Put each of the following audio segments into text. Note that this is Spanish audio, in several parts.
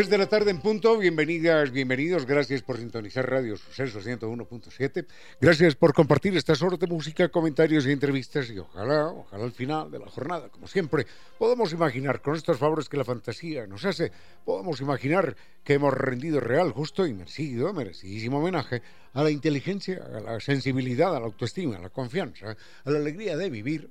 Tres de la tarde en punto, bienvenidas, bienvenidos, gracias por sintonizar Radio Suceso 101.7, gracias por compartir estas horas de música, comentarios y entrevistas. Y ojalá, ojalá al final de la jornada, como siempre, podamos imaginar con estos favores que la fantasía nos hace, podamos imaginar que hemos rendido real, justo y merecido, merecidísimo homenaje a la inteligencia, a la sensibilidad, a la autoestima, a la confianza, a la alegría de vivir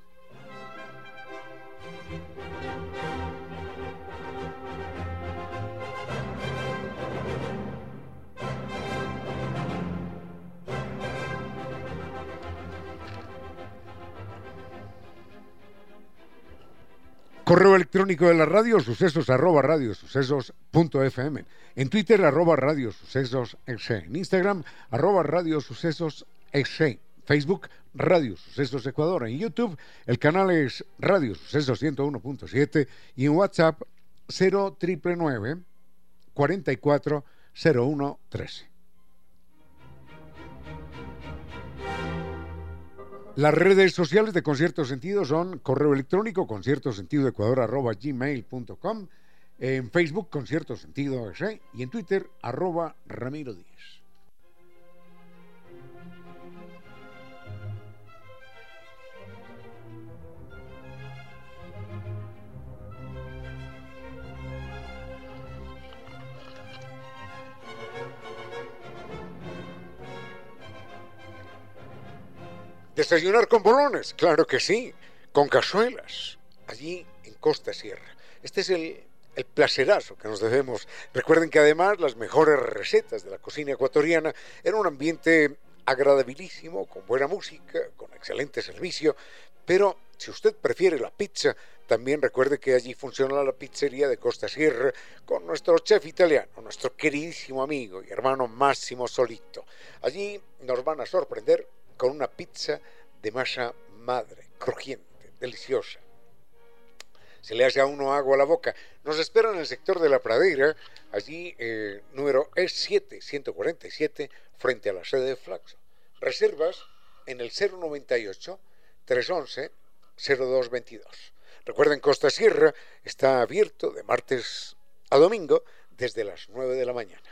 Correo electrónico de la radio, sucesos arroba radiosucesos.fm. En Twitter, arroba radiosucesos En Instagram, arroba radiosucesos Facebook, Radio Sucesos Ecuador. En YouTube, el canal es Radio Sucesos 101.7 y en WhatsApp 0999 44 01 Las redes sociales de Concierto Sentido son correo electrónico conciertosentidoecuador.gmail.com en Facebook Concierto Sentido y en Twitter arroba Ramiro Díez. Desayunar con bolones, claro que sí, con cazuelas, allí en Costa Sierra. Este es el, el placerazo que nos debemos. Recuerden que además las mejores recetas de la cocina ecuatoriana eran un ambiente agradabilísimo, con buena música, con excelente servicio, pero si usted prefiere la pizza, también recuerde que allí funciona la pizzería de Costa Sierra con nuestro chef italiano, nuestro queridísimo amigo y hermano Máximo Solito. Allí nos van a sorprender con una pizza de masa madre, crujiente, deliciosa. Se le hace a uno agua a la boca. Nos esperan en el sector de la pradera, allí eh, número E7, 147, frente a la sede de Flaxo. Reservas en el 098 311 0222. Recuerden, Costa Sierra está abierto de martes a domingo desde las 9 de la mañana.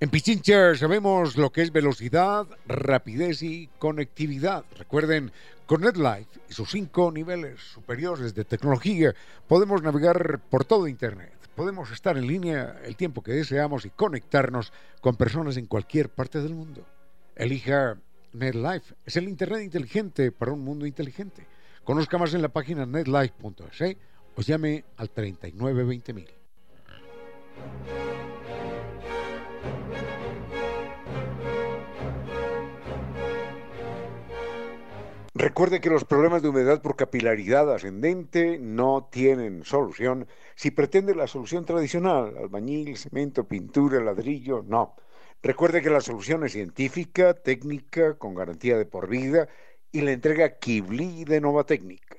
En Pichincha sabemos lo que es velocidad, rapidez y conectividad. Recuerden, con NetLife y sus cinco niveles superiores de tecnología podemos navegar por todo Internet. Podemos estar en línea el tiempo que deseamos y conectarnos con personas en cualquier parte del mundo. Elija NetLife. Es el Internet inteligente para un mundo inteligente. Conozca más en la página netlife.es o llame al 3920.000. Recuerde que los problemas de humedad por capilaridad ascendente no tienen solución. Si pretende la solución tradicional, albañil, cemento, pintura, ladrillo, no. Recuerde que la solución es científica, técnica, con garantía de por vida y la entrega Kibli de Nova Técnica.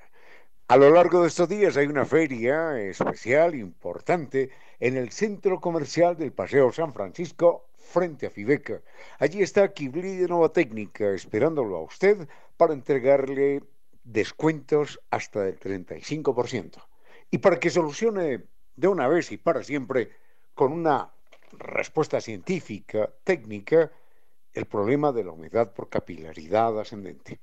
A lo largo de estos días hay una feria especial, importante, en el centro comercial del Paseo San Francisco, frente a Fibeca. Allí está Kibli de Nova Técnica, esperándolo a usted para entregarle descuentos hasta del 35%. Y para que solucione de una vez y para siempre con una respuesta científica, técnica, el problema de la humedad por capilaridad ascendente.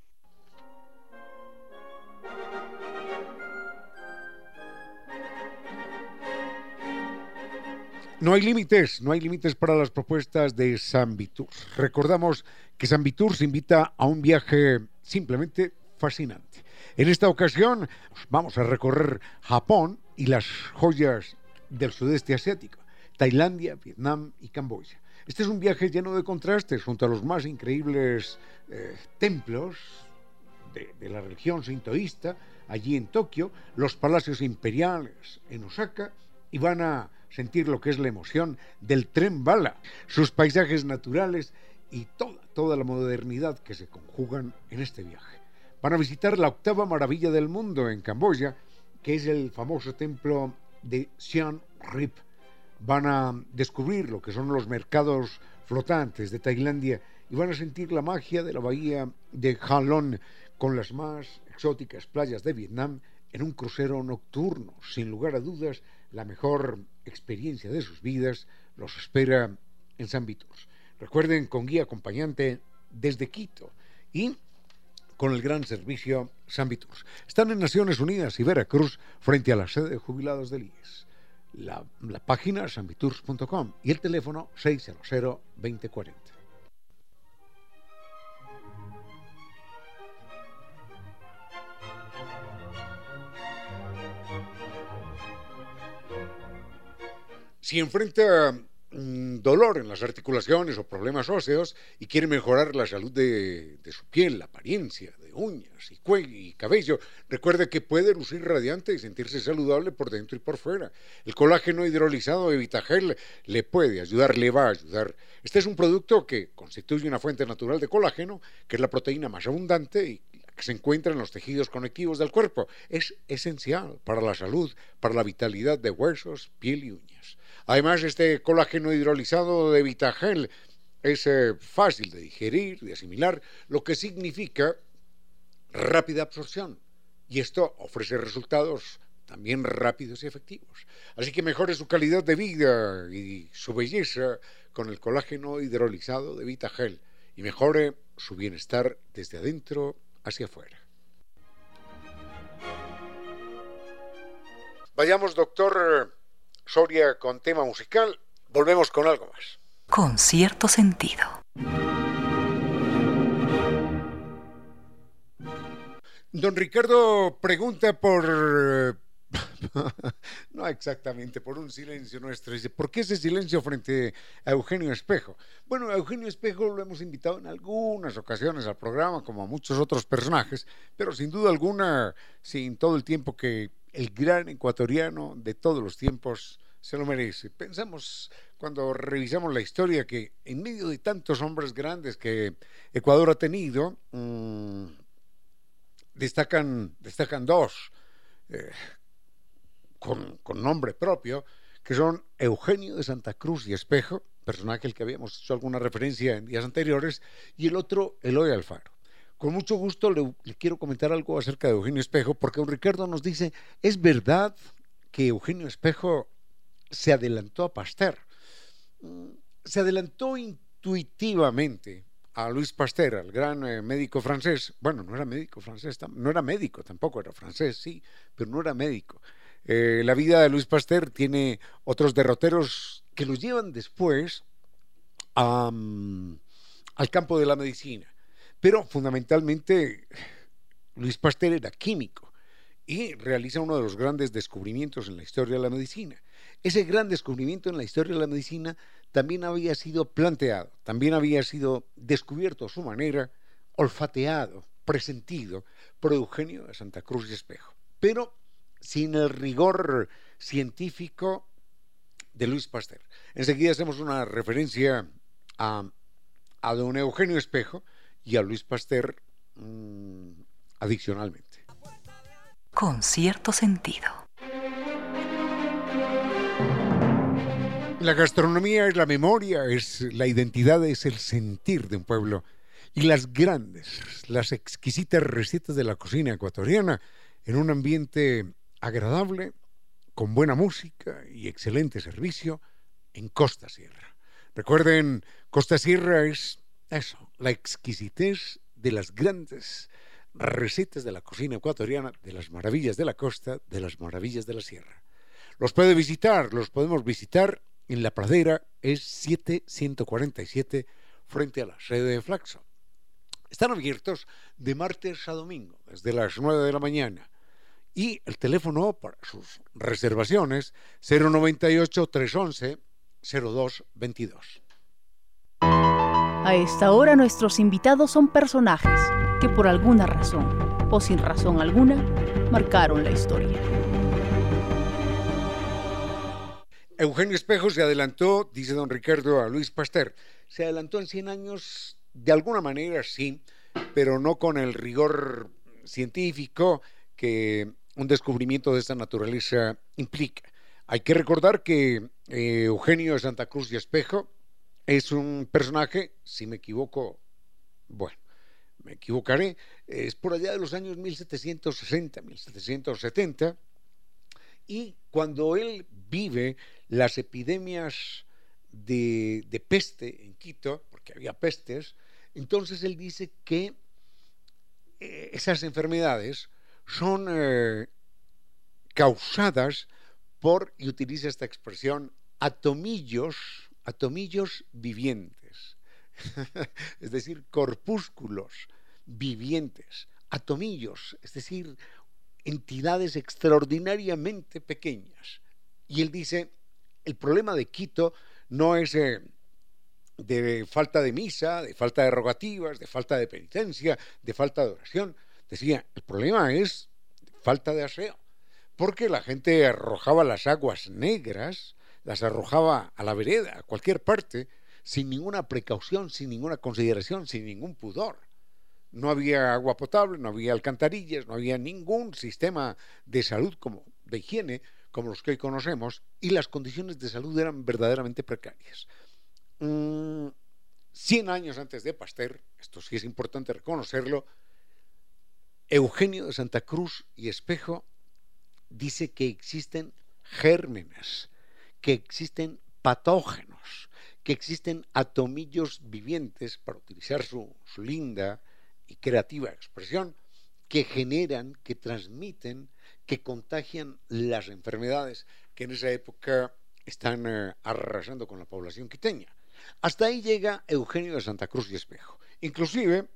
No hay límites, no hay límites para las propuestas de San Vitur. Recordamos que San Vitur se invita a un viaje simplemente fascinante. En esta ocasión vamos a recorrer Japón y las joyas del sudeste asiático, Tailandia, Vietnam y Camboya. Este es un viaje lleno de contrastes junto a los más increíbles eh, templos de, de la religión sintoísta allí en Tokio, los palacios imperiales en Osaka y van a sentir lo que es la emoción del tren bala, sus paisajes naturales y toda, toda la modernidad que se conjugan en este viaje. Van a visitar la octava maravilla del mundo en Camboya, que es el famoso templo de Siem Reap. Van a descubrir lo que son los mercados flotantes de Tailandia y van a sentir la magia de la bahía de Halong con las más exóticas playas de Vietnam en un crucero nocturno, sin lugar a dudas, la mejor experiencia de sus vidas los espera en San Vitus. Recuerden, con guía acompañante desde Quito y con el gran servicio San Vitus. Están en Naciones Unidas y Veracruz frente a la sede de jubilados del IES. La, la página sanviturs.com y el teléfono 600 2040. Si enfrenta mm, dolor en las articulaciones o problemas óseos y quiere mejorar la salud de, su piel, la apariencia, de uñas y cuello y cabello, recuerde que puede lucir radiante y sentirse saludable por dentro y por fuera. El colágeno hidrolizado de Vitagel le puede ayudar, le va a ayudar. Este es un producto que constituye una fuente natural de colágeno, que es la proteína más abundante y que se encuentra en los tejidos conectivos del cuerpo. Es esencial para la salud, para la vitalidad de huesos, piel y uñas. Además, este colágeno hidrolizado de Vitagel es eh, fácil de digerir, de asimilar, lo que significa rápida absorción. Y esto ofrece resultados también rápidos y efectivos. Así que mejore su calidad de vida y su belleza con el colágeno hidrolizado de Vitagel y mejore su bienestar desde adentro hacia afuera. Vayamos, doctor Soria con tema musical, volvemos con algo más. Con cierto sentido. Don Ricardo pregunta por... no exactamente, por un silencio nuestro. Dice, ¿por qué ese silencio frente a Eugenio Espejo? Bueno, a Eugenio Espejo lo hemos invitado en algunas ocasiones al programa, como a muchos otros personajes, pero sin duda alguna, sin todo el tiempo que el gran ecuatoriano de todos los tiempos se lo merece. Pensamos cuando revisamos la historia que en medio de tantos hombres grandes que Ecuador ha tenido, mmm, destacan, destacan dos eh, con, nombre propio, que son Eugenio de Santa Cruz y Espejo, personaje al que habíamos hecho alguna referencia en días anteriores, y el otro, Eloy Alfaro. Con mucho gusto le, le, quiero comentar algo acerca de Eugenio Espejo, porque don Ricardo nos dice, ¿es verdad que Eugenio Espejo se adelantó a Pasteur? Mm, se adelantó intuitivamente a Luis Pasteur, al gran eh, médico francés. Bueno, no era médico francés, no era médico tampoco, era francés, sí, pero no era médico. Eh, la vida de Luis Pasteur tiene otros derroteros que los llevan después um, al campo de la medicina. Pero fundamentalmente Luis Pasteur era químico y realiza uno de los grandes descubrimientos en la historia de la medicina. Ese gran descubrimiento en la historia de la medicina también había sido planteado, también había sido descubierto a su manera, olfateado, presentido por Eugenio de Santa Cruz y Espejo, pero sin el rigor científico de Luis Pasteur. Enseguida hacemos una referencia a, a don Eugenio Espejo, y a Luis Pasteur mmm, adicionalmente. Con cierto sentido. La gastronomía es la memoria, es la identidad, es el sentir de un pueblo. Y las grandes, las exquisitas recetas de la cocina ecuatoriana en un ambiente agradable, con buena música y excelente servicio, en Costa Sierra. Recuerden, Costa Sierra es eso, la exquisitez de las grandes recetas de la cocina ecuatoriana, de las maravillas de la costa, de las maravillas de la sierra. Los puede visitar, los podemos visitar en la pradera, es 7147 frente a la sede de Flaxo. Están abiertos de martes a domingo, desde las 9 de la mañana. Y el teléfono para sus reservaciones 098 311 0222. A esta hora nuestros invitados son personajes que por alguna razón o sin razón alguna marcaron la historia. Eugenio Espejo se adelantó, dice don Ricardo, a Luis Pasteur. Se adelantó en 100 años, de alguna manera sí, pero no con el rigor científico que un descubrimiento de esta naturaleza implica. Hay que recordar que eh, Eugenio de Santa Cruz y Espejo es un personaje, si me equivoco, bueno, me equivocaré, es por allá de los años 1760, 1770, y cuando él vive las epidemias de, peste en Quito, porque había pestes, entonces él dice que eh, esas enfermedades son eh, causadas por, y utiliza esta expresión, atomillos atomillos vivientes, es decir, corpúsculos vivientes, atomillos, es decir, entidades extraordinariamente pequeñas. Y él dice, el problema de Quito no es eh, de falta de misa, de falta de rogativas, de falta de penitencia, de falta de oración. Decía, el problema es falta de aseo, porque la gente arrojaba las aguas negras las arrojaba a la vereda, a cualquier parte, sin ninguna precaución, sin ninguna consideración, sin ningún pudor. No había agua potable, no había alcantarillas, no había ningún sistema de salud como de higiene como los que hoy conocemos y las condiciones de salud eran verdaderamente precarias. Mm, cien años antes de Pasteur, esto sí es importante reconocerlo, Eugenio de Santa Cruz y Espejo dice que existen gérmenes que existen patógenos, que existen atomillos vivientes, para utilizar su, linda y creativa expresión, que generan, que transmiten, que contagian las enfermedades que en esa época están eh, arrasando con la población quiteña. Hasta ahí llega Eugenio de Santa Cruz y Espejo. Inclusive,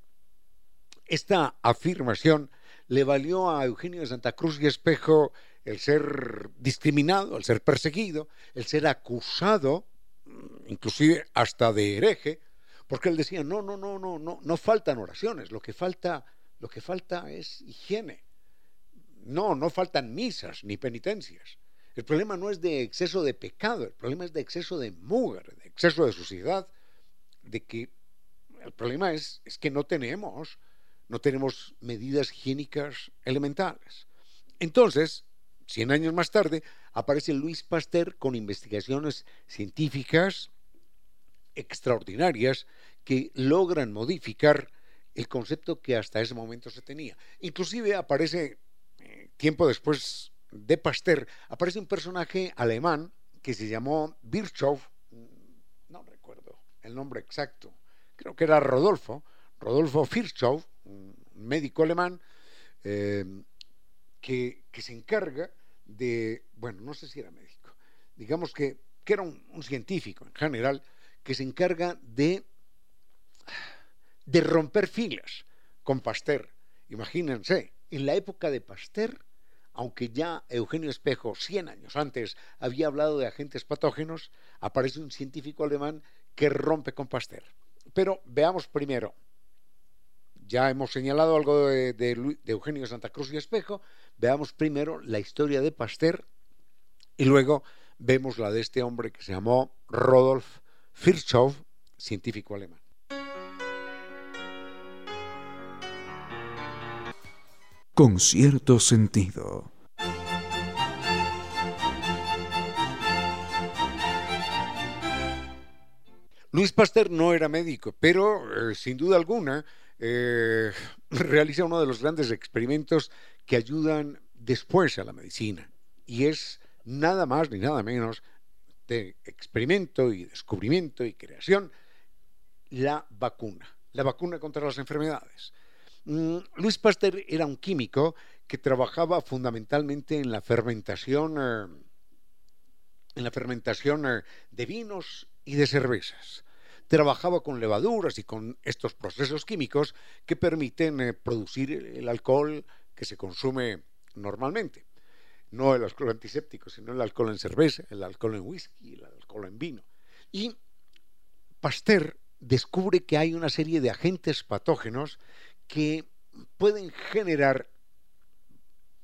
esta afirmación le valió a Eugenio de Santa Cruz y Espejo el ser discriminado, el ser perseguido, el ser acusado, mm, inclusive hasta de hereje, porque él decía, no, no, no, no, no, no faltan oraciones, lo que falta, lo que falta es higiene. No, no faltan misas ni penitencias. El problema no es de exceso de pecado, el problema es de exceso de mugre, de exceso de suciedad, de que el problema es, es que no tenemos, no tenemos medidas higiénicas elementales. Entonces, Cien años más tarde aparece Luis Pasteur con investigaciones científicas extraordinarias que logran modificar el concepto que hasta ese momento se tenía. Inclusive aparece, eh, tiempo después de Pasteur, aparece un personaje alemán que se llamó Virchow, no recuerdo el nombre exacto, creo que era Rodolfo, Rodolfo Virchow, un médico alemán, eh, que, se encarga de, bueno, no sé si era médico, digamos que, que era un, científico en general, que se encarga de, de romper filas con Pasteur. Imagínense, en la época de Pasteur, aunque ya Eugenio Espejo, 100 años antes, había hablado de agentes patógenos, aparece un científico alemán que rompe con Pasteur. Pero veamos primero, ya hemos señalado algo de, de, de Eugenio Santa Cruz y Espejo, Veamos primero la historia de Pasteur y luego vemos la de este hombre que se llamó Rodolf Virchow, científico alemán. Con cierto sentido. Luis Pasteur no era médico, pero eh, sin duda alguna eh, realiza uno de los grandes experimentos que ayudan después a la medicina. Y es nada más ni nada menos de experimento y descubrimiento y creación, la vacuna, la vacuna contra las enfermedades. Mm, Luis Pasteur era un químico que trabajaba fundamentalmente en la fermentación, eh, en la fermentación eh, de vinos y de cervezas. Trabajaba con levaduras y con estos procesos químicos que permiten eh, producir el alcohol que se consume normalmente. No el alcohol antiséptico, sino el alcohol en cerveza, el alcohol en whisky, el alcohol en vino. Y Pasteur descubre que hay una serie de agentes patógenos que pueden generar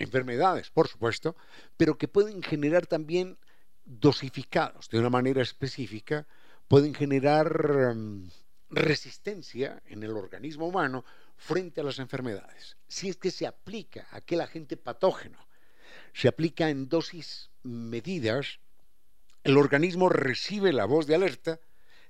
enfermedades, por supuesto, pero que pueden generar también dosificados de una manera específica, pueden generar um, resistencia en el organismo humano frente a las enfermedades. Si es que se aplica aquel agente patógeno, se aplica en dosis medidas, el organismo recibe la voz de alerta,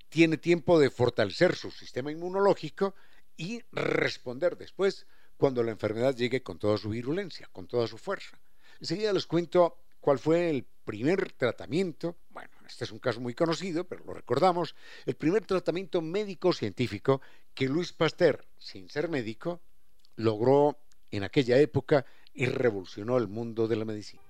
tiene tiempo de fortalecer su sistema inmunológico y responder después cuando la enfermedad llegue con toda su virulencia, con toda su fuerza. Enseguida les cuento cuál fue el primer tratamiento, bueno, este es un caso muy conocido, pero lo recordamos, el primer tratamiento médico-científico que Luis Pasteur, sin ser médico, logró en aquella época y revolucionó el mundo de la medicina.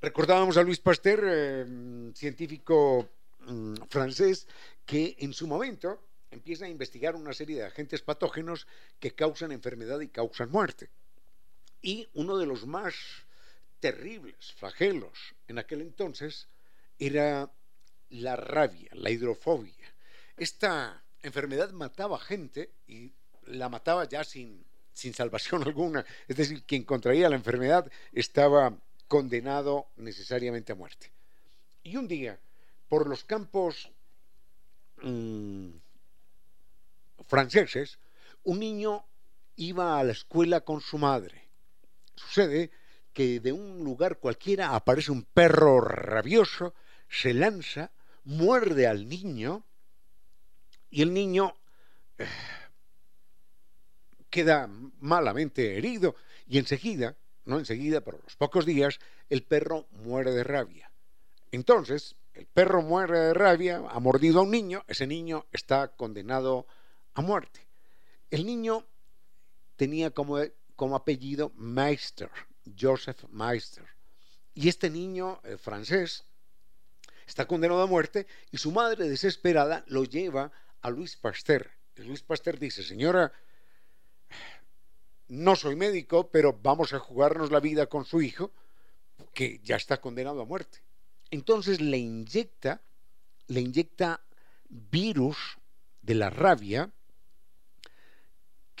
Recordábamos a Luis Pasteur, eh, científico mm, francés, que en su momento empieza a investigar una serie de agentes patógenos que causan enfermedad y causan muerte. Y uno de los más terribles flagelos en aquel entonces era la rabia, la hidrofobia. Esta enfermedad mataba gente y la mataba ya sin, sin salvación alguna. Es decir, quien contraía la enfermedad estaba condenado necesariamente a muerte. Y un día, por los campos mmm, franceses, un niño iba a la escuela con su madre. Sucede que de un lugar cualquiera aparece un perro rabioso, se lanza, muerde al niño y el niño eh, queda malamente herido y enseguida no enseguida, pero los pocos días, el perro muere de rabia. Entonces, el perro muere de rabia, ha mordido a un niño, ese niño está condenado muerte. El niño tenía como, como apellido Meister, Joseph Meister. Y este niño eh, francés está condenado a muerte y su madre desesperada lo lleva a Luis Pasteur. Y Luis Pasteur dice, señora, no soy médico, pero vamos a jugarnos la vida con su hijo, que ya está condenado a muerte. Entonces le inyecta, le inyecta virus de la rabia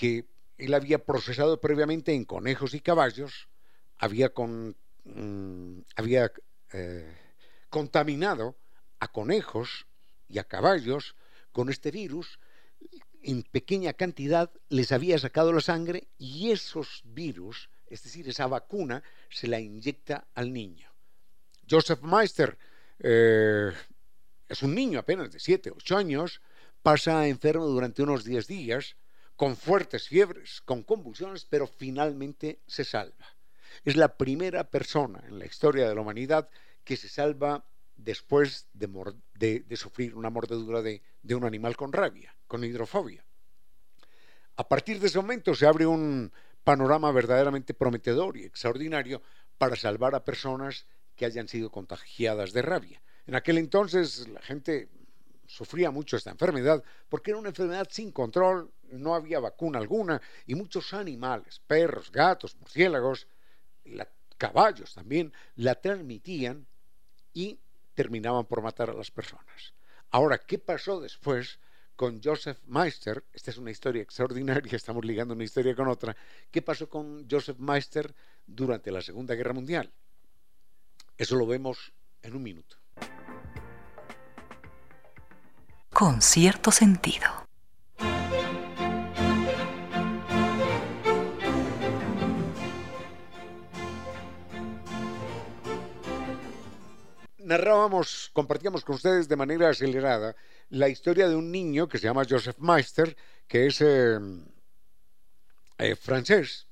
que él había procesado previamente en conejos y caballos, había, mm, eh, contaminado a conejos y a caballos con este virus en pequeña cantidad les había sacado la sangre y esos virus, es decir, esa vacuna, se la inyecta al niño. Joseph Meister eh, es un niño apenas de 7, 8 años, pasa enfermo durante unos 10 días, con fuertes fiebres, con convulsiones, pero finalmente se salva. Es la primera persona en la historia de la humanidad que se salva después de, sufrir una mordedura de, de un animal con rabia, con hidrofobia. A partir de ese momento se abre un panorama verdaderamente prometedor y extraordinario para salvar a personas que hayan sido contagiadas de rabia. En aquel entonces la gente sufría mucho esta enfermedad porque era una enfermedad sin control, no había vacuna alguna y muchos animales, perros, gatos, murciélagos, caballos también, la transmitían y terminaban por matar a las personas. Ahora, ¿qué pasó después con Joseph Meister? Esta es una historia extraordinaria, estamos ligando una historia con otra. ¿Qué pasó con Joseph Meister durante la Segunda Guerra Mundial? Eso lo vemos en un minuto. Con cierto sentido. Narrábamos compartíamos con ustedes de manera acelerada la historia de un niño que se llama Joseph Meister, que es eh, eh, francés,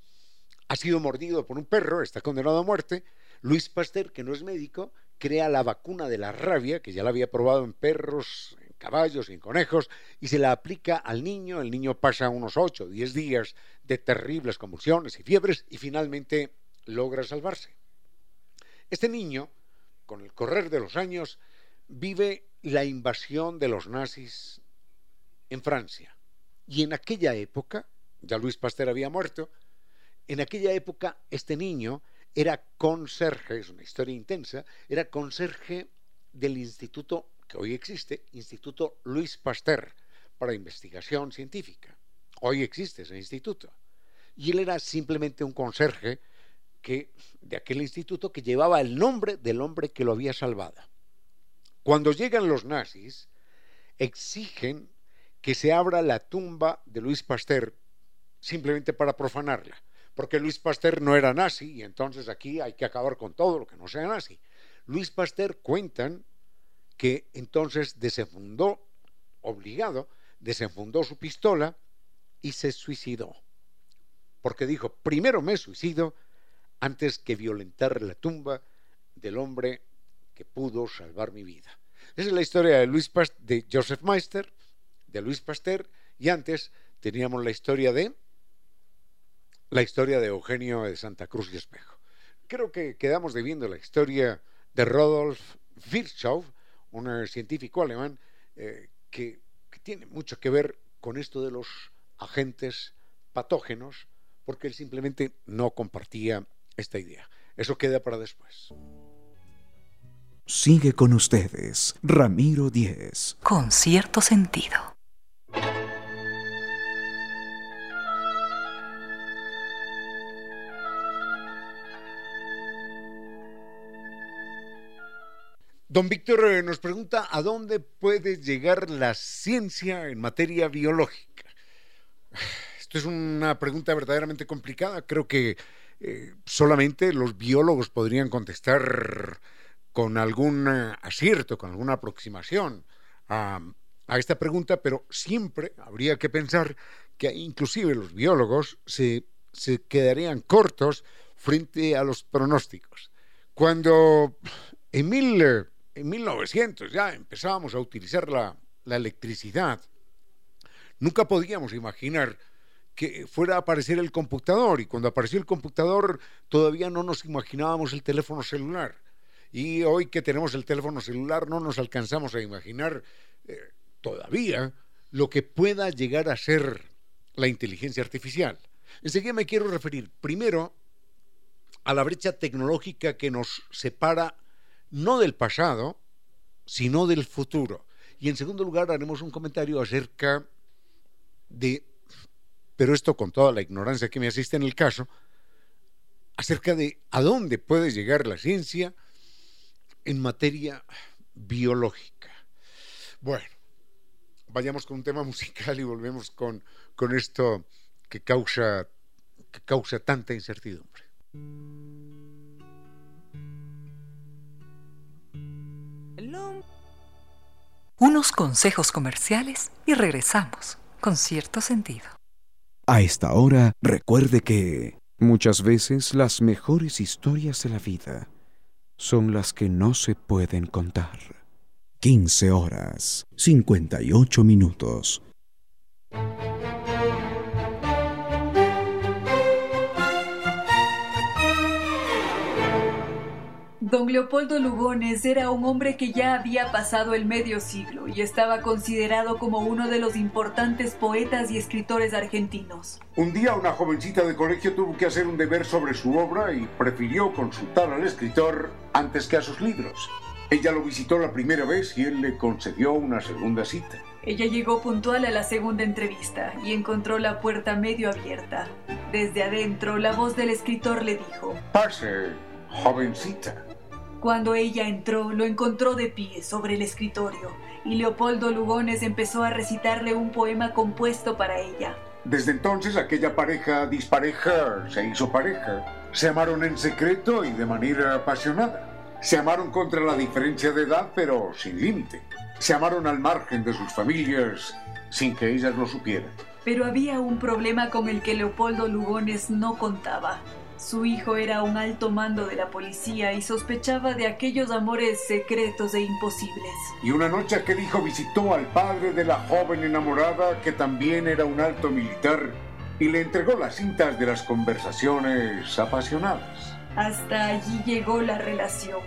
ha sido mordido por un perro, está condenado a muerte. Luis Pasteur, que no es médico, crea la vacuna de la rabia, que ya la había probado en perros, en caballos y en conejos, y se la aplica al niño. El niño pasa unos 8 o 10 días de terribles convulsiones y fiebres y finalmente logra salvarse. Este niño, con el correr de los años, vive la invasión de los nazis en Francia. Y en aquella época, ya Luis Pasteur había muerto, en aquella época este niño era conserje, es una historia intensa, era conserje del instituto que hoy existe, Instituto Luis Pasteur, para investigación científica. Hoy existe ese instituto. Y él era simplemente un conserje que, de aquel instituto que llevaba el nombre del hombre que lo había salvado. Cuando llegan los nazis, exigen que se abra la tumba de Luis Pasteur simplemente para profanarla, porque Luis Pasteur no era nazi y entonces aquí hay que acabar con todo lo que no sea nazi. Luis Pasteur cuentan que entonces desenfundó, obligado, desenfundó su pistola y se suicidó. Porque dijo, primero me suicido antes que violentar la tumba del hombre que pudo salvar mi vida. Esa es la historia de, Luis de Joseph Meister, de Luis Pasteur, y antes teníamos la historia de la historia de Eugenio de Santa Cruz y Espejo. Creo que quedamos debiendo la historia de Rodolf Virchow, un científico alemán eh, que, que tiene mucho que ver con esto de los agentes patógenos, porque él simplemente no compartía esta idea. Eso queda para después. Sigue con ustedes, Ramiro Díez. Con cierto sentido. Don Víctor eh, nos pregunta a dónde puede llegar la ciencia en materia biológica. Esto es una pregunta verdaderamente complicada. Creo que eh, solamente los biólogos podrían contestar con algún eh, acierto, con alguna aproximación a, esta pregunta, pero siempre habría que pensar que inclusive los biólogos se, quedarían cortos frente a los pronósticos. Cuando en, mil, en 1900 ya empezábamos a utilizar la electricidad, nunca podíamos imaginar que fuera a aparecer el computador y cuando apareció el computador todavía no nos imaginábamos el teléfono celular. Y hoy que tenemos el teléfono celular no nos alcanzamos a imaginar eh, todavía lo que pueda llegar a ser la inteligencia artificial. Enseguida me quiero referir primero a la brecha tecnológica que nos separa no del pasado, sino del futuro. Y en segundo lugar haremos un comentario acerca de, pero esto con toda la ignorancia que me asiste en el caso, acerca de a dónde puede llegar la ciencia en materia biológica. Bueno, vayamos con un tema musical y volvemos con, con esto que causa, que causa tanta incertidumbre. Unos consejos comerciales y regresamos con cierto sentido. A esta hora, recuerde que muchas veces las mejores historias de la vida son las que no se pueden contar. 15 horas, 58 minutos. Don Leopoldo Lugones era un hombre que ya había pasado el medio siglo y estaba considerado como uno de los importantes poetas y escritores argentinos. Un día una jovencita de colegio tuvo que hacer un deber sobre su obra y prefirió consultar al escritor antes que a sus libros. Ella lo visitó la primera vez y él le concedió una segunda cita. Ella llegó puntual a la segunda entrevista y encontró la puerta medio abierta. Desde adentro, la voz del escritor le dijo: Pase, jovencita. Cuando ella entró, lo encontró de pie sobre el escritorio y Leopoldo Lugones empezó a recitarle un poema compuesto para ella. Desde entonces aquella pareja dispareja se hizo pareja. Se amaron en secreto y de manera apasionada. Se amaron contra la diferencia de edad, pero sin límite. Se amaron al margen de sus familias, sin que ellas lo supieran. Pero había un problema con el que Leopoldo Lugones no contaba. Su hijo era un alto mando de la policía y sospechaba de aquellos amores secretos e imposibles. Y una noche aquel hijo visitó al padre de la joven enamorada, que también era un alto militar, y le entregó las cintas de las conversaciones apasionadas. Hasta allí llegó la relación.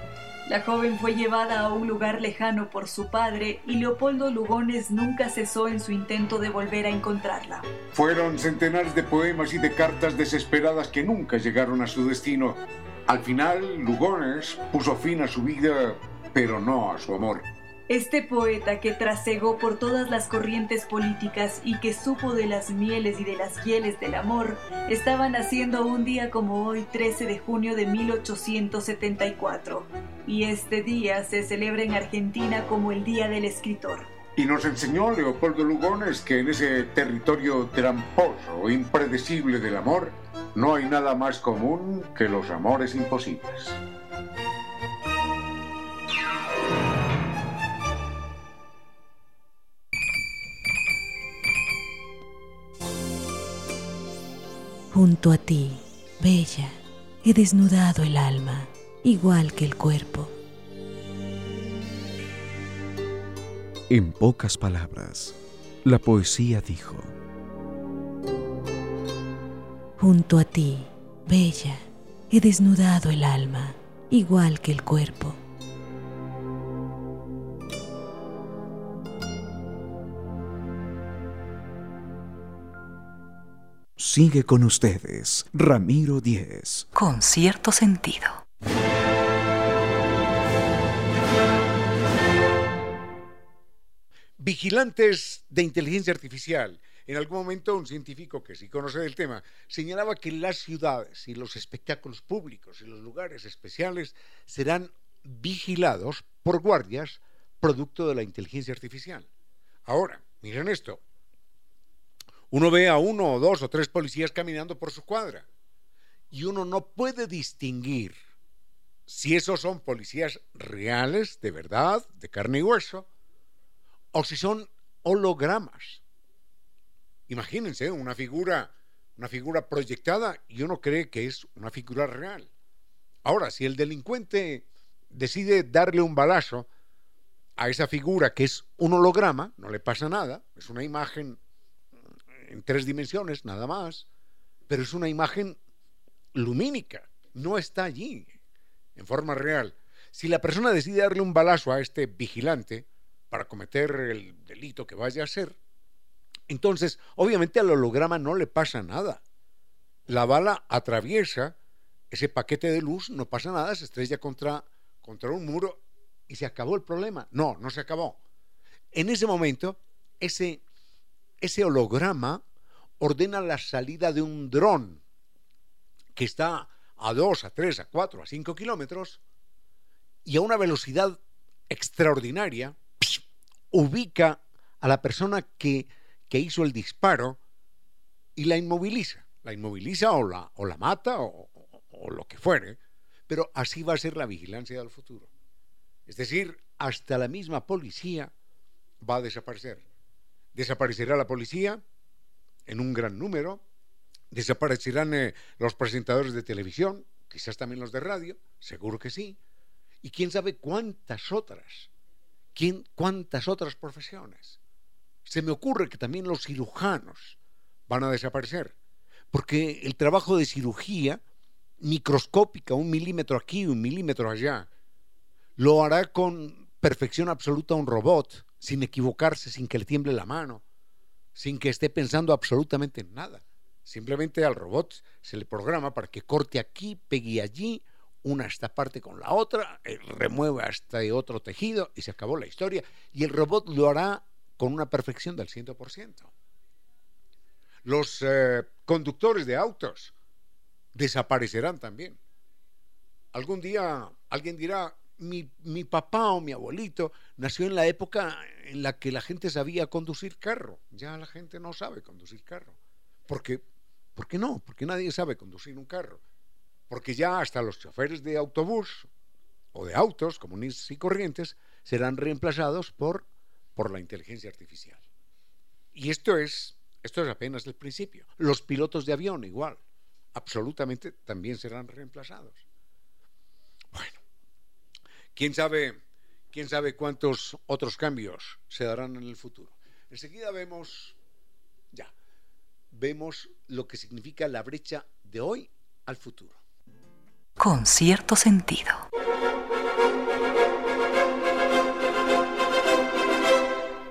La joven fue llevada a un lugar lejano por su padre y Leopoldo Lugones nunca cesó en su intento de volver a encontrarla. Fueron centenares de poemas y de cartas desesperadas que nunca llegaron a su destino. Al final, Lugones puso fin a su vida, pero no a su amor. Este poeta que trasegó por todas las corrientes políticas y que supo de las mieles y de las hieles del amor, estaba naciendo un día como hoy, 13 de junio de 1874, y este día se celebra en Argentina como el Día del Escritor. Y nos enseñó Leopoldo Lugones que en ese territorio tramposo impredecible del amor no hay nada más común que los amores imposibles. Junto a ti, bella, he desnudado el alma, igual que el cuerpo. En pocas palabras, la poesía dijo, Junto a ti, bella, he desnudado el alma, igual que el cuerpo. Sigue con ustedes, Ramiro Díez. Con cierto sentido. Vigilantes de inteligencia artificial. En algún momento un científico que sí conoce del tema señalaba que las ciudades y los espectáculos públicos y los lugares especiales serán vigilados por guardias producto de la inteligencia artificial. Ahora, miren esto, uno ve a uno o dos o tres policías caminando por su cuadra y uno no puede distinguir si esos son policías reales, de verdad, de carne y hueso, o si son hologramas. Imagínense una figura, una figura proyectada y uno cree que es una figura real. Ahora, si el delincuente decide darle un balazo a esa figura que es un holograma, no le pasa nada, es una imagen en tres dimensiones, nada más, pero es una imagen lumínica, no está allí en forma real. Si la persona decide darle un balazo a este vigilante para cometer el delito que vaya a hacer, entonces obviamente al holograma no le pasa nada. La bala atraviesa ese paquete de luz, no pasa nada, se estrella contra, contra un muro y se acabó el problema. No, no se acabó. En ese momento, ese ese holograma ordena la salida de un dron que está a 2, a 3, a 4, a 5 kilómetros y a una velocidad extraordinaria ubica a la persona que, que, hizo el disparo y la inmoviliza. La inmoviliza o la, o la mata o, o lo que fuere, pero así va a ser la vigilancia del futuro. Es decir, hasta la misma policía va a desaparecer. Desaparecerá la policía en un gran número, desaparecerán eh, los presentadores de televisión, quizás también los de radio, seguro que sí, y quién sabe cuántas otras, quién, cuántas otras profesiones. Se me ocurre que también los cirujanos van a desaparecer, porque el trabajo de cirugía microscópica, un milímetro aquí, un milímetro allá, lo hará con perfección absoluta un robot sin equivocarse, sin que le tiemble la mano, sin que esté pensando absolutamente en nada. Simplemente al robot se le programa para que corte aquí, pegue allí, una esta parte con la otra, eh, remueva este otro tejido y se acabó la historia. Y el robot lo hará con una perfección del 100%. Los eh, conductores de autos desaparecerán también. Algún día alguien dirá, mi, papá o mi abuelito nació en la época en la que la gente sabía conducir carro. Ya la gente no sabe conducir carro. Porque, ¿Por qué no? Porque nadie sabe conducir un carro. Porque ya hasta los choferes de autobús o de autos comunes y corrientes serán reemplazados por, por la inteligencia artificial. Y esto es, esto es apenas el principio. Los pilotos de avión igual, absolutamente también serán reemplazados. Quién sabe, quién sabe cuántos otros cambios se darán en el futuro. Enseguida vemos, ya, vemos lo que significa la brecha de hoy al futuro. Con cierto sentido.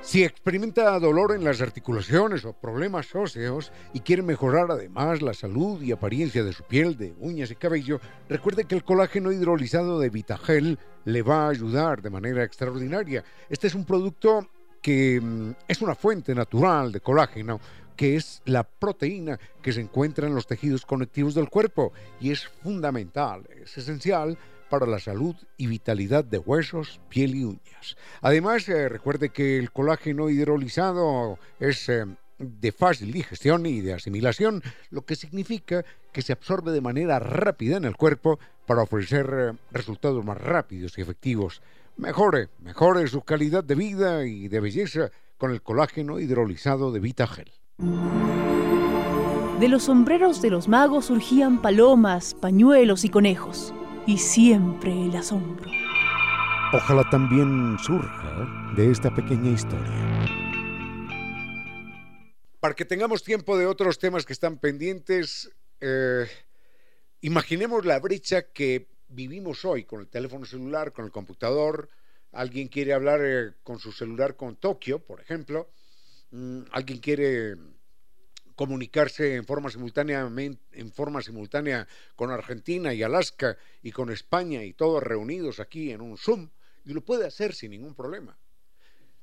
Si experimenta dolor en las articulaciones o problemas óseos y quiere mejorar además la salud y apariencia de su piel, de uñas y cabello, recuerde que el colágeno hidrolizado de Vitagel le va a ayudar de manera extraordinaria. Este es un producto que mm, es una fuente natural de colágeno, que es la proteína que se encuentra en los tejidos conectivos del cuerpo y es fundamental, es esencial para la salud y vitalidad de huesos, piel y uñas. Además, eh, recuerde que el colágeno hidrolizado es eh, de fácil digestión y de asimilación, lo que significa que se absorbe de manera rápida en el cuerpo para ofrecer eh, resultados más rápidos y efectivos. Mejore, mejore su calidad de vida y de belleza con el colágeno hidrolizado de Vitagel. De los sombreros de los magos surgían palomas, pañuelos y conejos y siempre el asombro. Ojalá también surja de esta pequeña historia. Para que tengamos tiempo de otros temas que están pendientes, eh, imaginemos la brecha que vivimos hoy con el teléfono celular, con el computador. Alguien quiere hablar eh, con su celular con Tokio, por ejemplo. Mm, alguien quiere comunicarse en forma, simultánea, en forma simultánea con Argentina y Alaska y con España y todos reunidos aquí en un Zoom, y lo puede hacer sin ningún problema.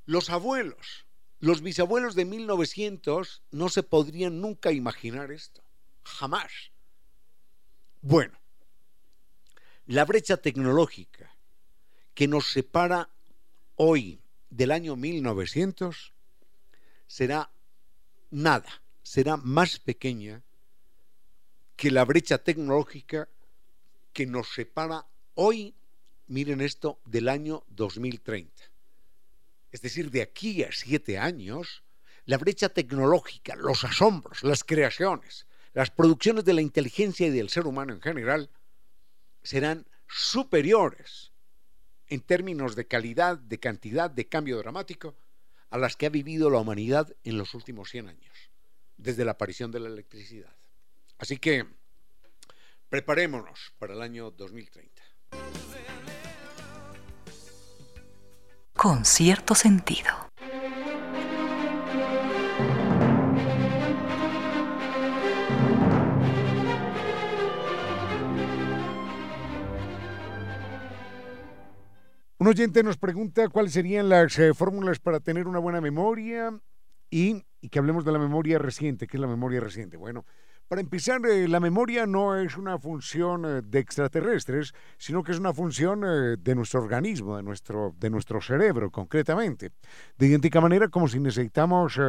Los abuelos, los bisabuelos de 1900 no se podrían nunca imaginar esto, jamás. Bueno, la brecha tecnológica que nos separa hoy del año 1900 será nada será más pequeña que la brecha tecnológica que nos separa hoy, miren esto, del año 2030. Es decir, de aquí a siete años, la brecha tecnológica, los asombros, las creaciones, las producciones de la inteligencia y del ser humano en general serán superiores en términos de calidad, de cantidad, de cambio dramático a las que ha vivido la humanidad en los últimos 100 años desde la aparición de la electricidad. Así que preparémonos para el año 2030. Con cierto sentido. Un oyente nos pregunta cuáles serían las eh, fórmulas para tener una buena memoria y, que hablemos de la memoria reciente. ¿Qué es la memoria reciente? Bueno, para empezar, eh, la memoria no es una función eh, de extraterrestres, sino que es una función eh, de nuestro organismo, de nuestro, de nuestro cerebro concretamente. De idéntica manera, como si necesitamos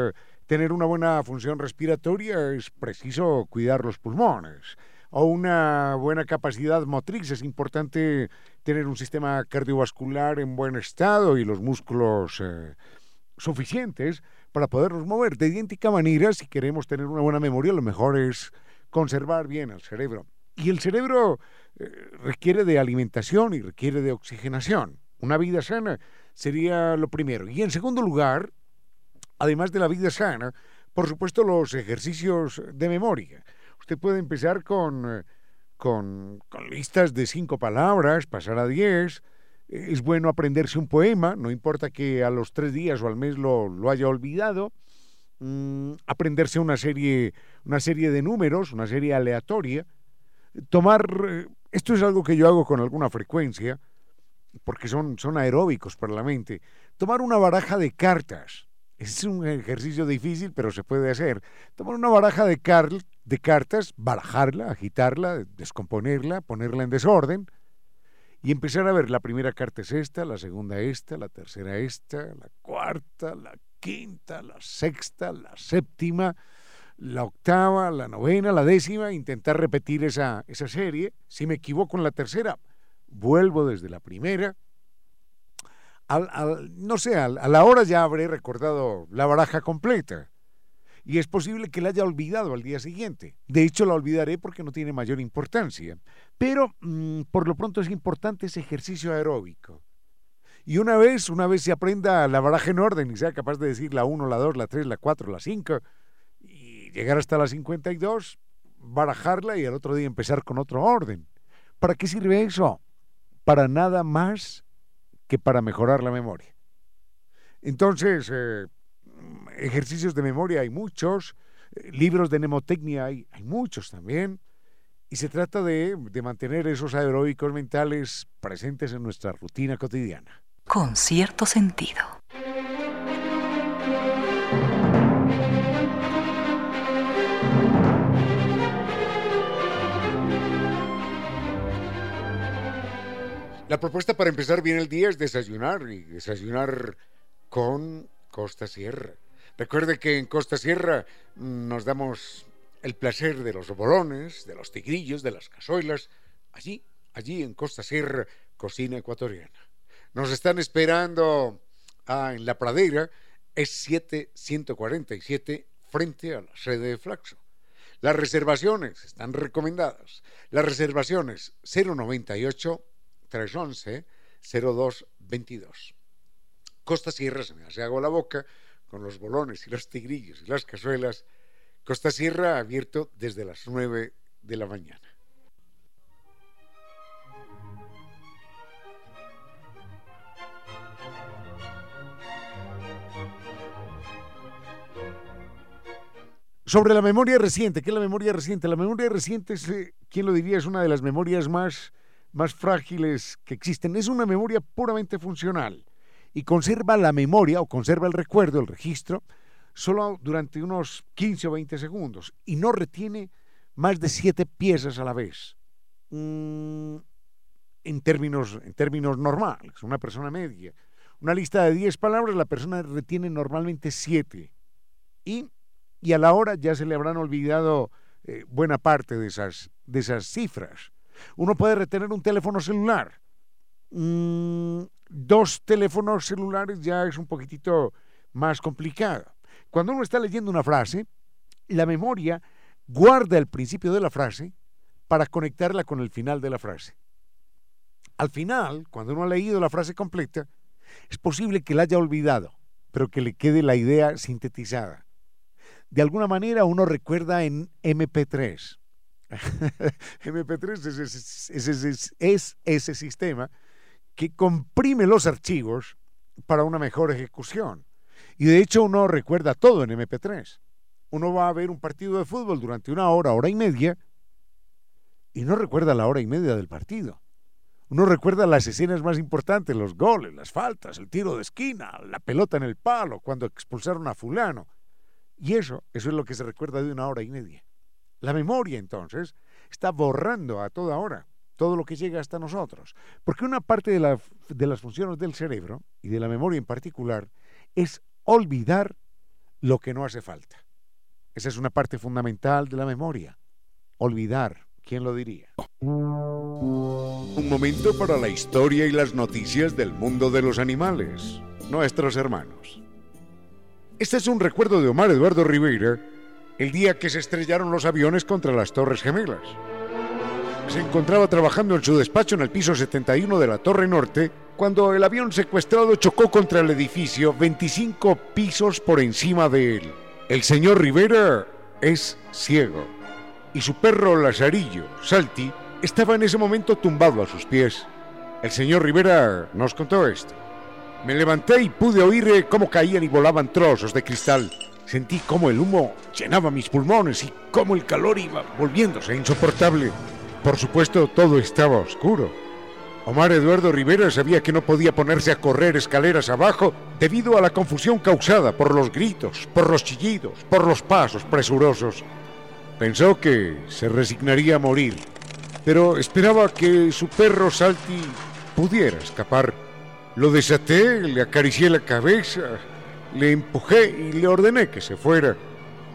tener una buena función respiratoria, es preciso cuidar los pulmones. O una buena capacidad motriz, es importante tener un sistema cardiovascular en buen estado y los músculos suficientes para podernos mover. De idéntica manera, si queremos tener una buena memoria, lo mejor es conservar bien el cerebro. Y el cerebro eh, requiere de alimentación y requiere de oxigenación. Una vida sana sería lo primero. Y en segundo lugar, además de la vida sana, por supuesto los ejercicios de memoria. Usted puede empezar con, eh, con, con listas de cinco palabras, pasar a diez, es bueno aprenderse un poema, no importa que a los tres días o al mes lo, haya olvidado, mm, aprenderse una serie, una serie de números, una serie aleatoria, tomar, eh, esto es algo que yo hago con alguna frecuencia, porque son, son aeróbicos para la mente, tomar una baraja de cartas, es un ejercicio difícil, pero se puede hacer. Tomar una baraja de, de cartas, barajarla, agitarla, descomponerla, ponerla en desorden, y empezar a ver, la primera carta es esta, la segunda esta, la tercera esta, la cuarta, la quinta, la sexta, la séptima, la octava, la novena, la décima, intentar repetir esa, esa serie. Si me equivoco en la tercera, vuelvo desde la primera. no sé, a la hora ya habré recordado la baraja completa. Y es posible que la haya olvidado al día siguiente. De hecho, la olvidaré porque no tiene mayor importancia. Pero mm, por lo pronto es importante ese ejercicio aeróbico. Y una vez, una vez se aprenda la baraja en orden y sea capaz de decir la 1, la 2, la 3, la 4, la 5 y llegar hasta la 52, barajarla y al otro día empezar con otro orden. ¿Para qué sirve eso? Para nada más que para mejorar la memoria. Entonces, eh, ejercicios de memoria hay muchos, eh, libros de mnemotecnia hay, hay muchos también, y se trata de, de mantener esos aeróbicos mentales presentes en nuestra rutina cotidiana. Con cierto sentido. La propuesta para empezar bien el día es desayunar y desayunar con Costa Sierra. Recuerde que en Costa Sierra mm, nos damos el placer de los bolones, de los tigrillos, de las cazuelas, allí, allí en Costa Sierra, cocina ecuatoriana. Nos están esperando ah, en la pradera, es 7147 frente a la sede de Flaxo. Las reservaciones están recomendadas. Las reservaciones 098 311 0222. Costa Sierra, se me hace agua la boca, con los bolones y los tigrillos y las cazuelas. Costa Sierra abierto desde las 9 de la mañana. Sobre la memoria reciente, ¿qué es la memoria reciente? La memoria reciente es, eh, ¿quién lo diría? Es una de las memorias más más frágiles que existen. Es una memoria puramente funcional y conserva la memoria o conserva el recuerdo, el registro, solo durante unos 15 o 20 segundos y no retiene más de siete piezas a la vez. Mm, en, términos, en términos normales, una persona media. Una lista de 10 palabras, la persona retiene normalmente siete. Y, y a la hora ya se le habrán olvidado eh, buena parte de esas, de esas cifras. Uno puede retener un teléfono celular. Mm, dos teléfonos celulares ya es un poquitito más complicado. Cuando uno está leyendo una frase, la memoria guarda el principio de la frase para conectarla con el final de la frase. Al final, cuando uno ha leído la frase completa, es posible que la haya olvidado, pero que le quede la idea sintetizada. De alguna manera uno recuerda en MP3, MP3 es, ese sistema que comprime los archivos para una mejor ejecución. Y de hecho uno recuerda todo en MP3. Uno va a ver un partido de fútbol durante una hora, hora y media, y no recuerda la hora y media del partido. Uno recuerda las escenas más importantes, los goles, las faltas, el tiro de esquina, la pelota en el palo, cuando expulsaron a fulano. Y eso, eso es lo que se recuerda de una hora y media. La memoria, entonces, está borrando a toda hora todo lo que llega hasta nosotros. Porque una parte de, las funciones del cerebro, y de la memoria en particular, es olvidar lo que no hace falta. Esa es una parte fundamental de la memoria. Olvidar. ¿Quién lo diría? Un momento para la historia y las noticias del mundo de los animales, nuestros hermanos. Este es un recuerdo de Omar Eduardo Rivera el día que se estrellaron los aviones contra las Torres Gemelas. Se encontraba trabajando en su despacho en el piso 71 de la Torre Norte cuando el avión secuestrado chocó contra el edificio 25 pisos por encima de él. El señor Rivera es ciego y su perro Lazarillo, Salti, estaba en ese momento tumbado a sus pies. El señor Rivera nos contó esto. Me levanté y pude oír cómo caían y volaban trozos de cristal Sentí cómo el humo llenaba mis pulmones y cómo el calor iba volviéndose insoportable. Por supuesto, todo estaba oscuro. Omar Eduardo Rivera sabía que no podía ponerse a correr escaleras abajo debido a la confusión causada por los gritos, por los chillidos, por los pasos presurosos. Pensó que se resignaría a morir, pero esperaba que su perro Salti pudiera escapar. Lo desaté, le acaricié la cabeza, le empujé y le ordené que se fuera.